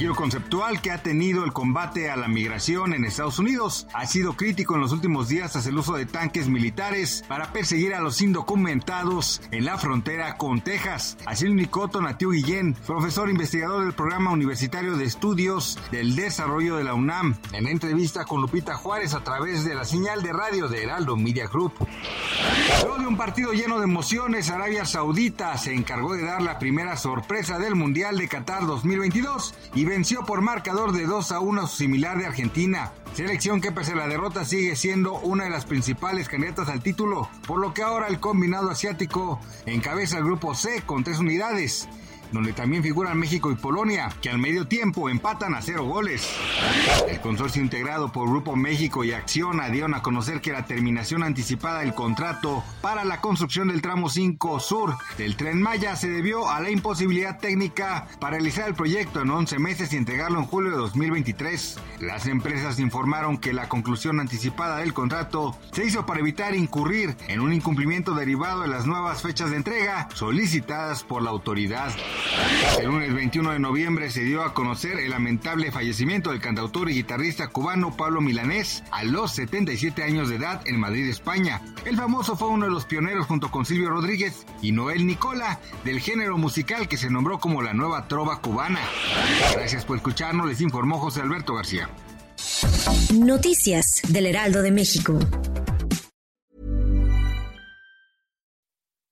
Giro conceptual que ha tenido el combate a la migración en Estados Unidos ha sido crítico en los últimos días tras el uso de tanques militares para perseguir a los indocumentados en la frontera con Texas. Así lo indicó Tonatiu Guillén, profesor investigador del Programa Universitario de Estudios del Desarrollo de la UNAM, en entrevista con Lupita Juárez a través de la señal de radio de Heraldo Media Group. Luego de un partido lleno de emociones, Arabia Saudita se encargó de dar la primera sorpresa del Mundial de Qatar 2022 y venció por marcador de 2 a 1 similar de Argentina. Selección que pese a la derrota sigue siendo una de las principales candidatas al título, por lo que ahora el combinado asiático encabeza el grupo C con tres unidades donde también figuran México y Polonia, que al medio tiempo empatan a cero goles. El consorcio integrado por Grupo México y Acciona dieron a conocer que la terminación anticipada del contrato para la construcción del tramo 5 sur del tren Maya se debió a la imposibilidad técnica para realizar el proyecto en 11 meses y entregarlo en julio de 2023. Las empresas informaron que la conclusión anticipada del contrato se hizo para evitar incurrir en un incumplimiento derivado de las nuevas fechas de entrega solicitadas por la autoridad. El lunes 21 de noviembre se dio a conocer el lamentable fallecimiento del cantautor y guitarrista cubano Pablo Milanés a los 77 años de edad en Madrid, España. El famoso fue uno de los pioneros junto con Silvio Rodríguez y Noel Nicola del género musical que se nombró como la nueva trova cubana. Gracias por escucharnos, les informó José Alberto García. Noticias del Heraldo de México.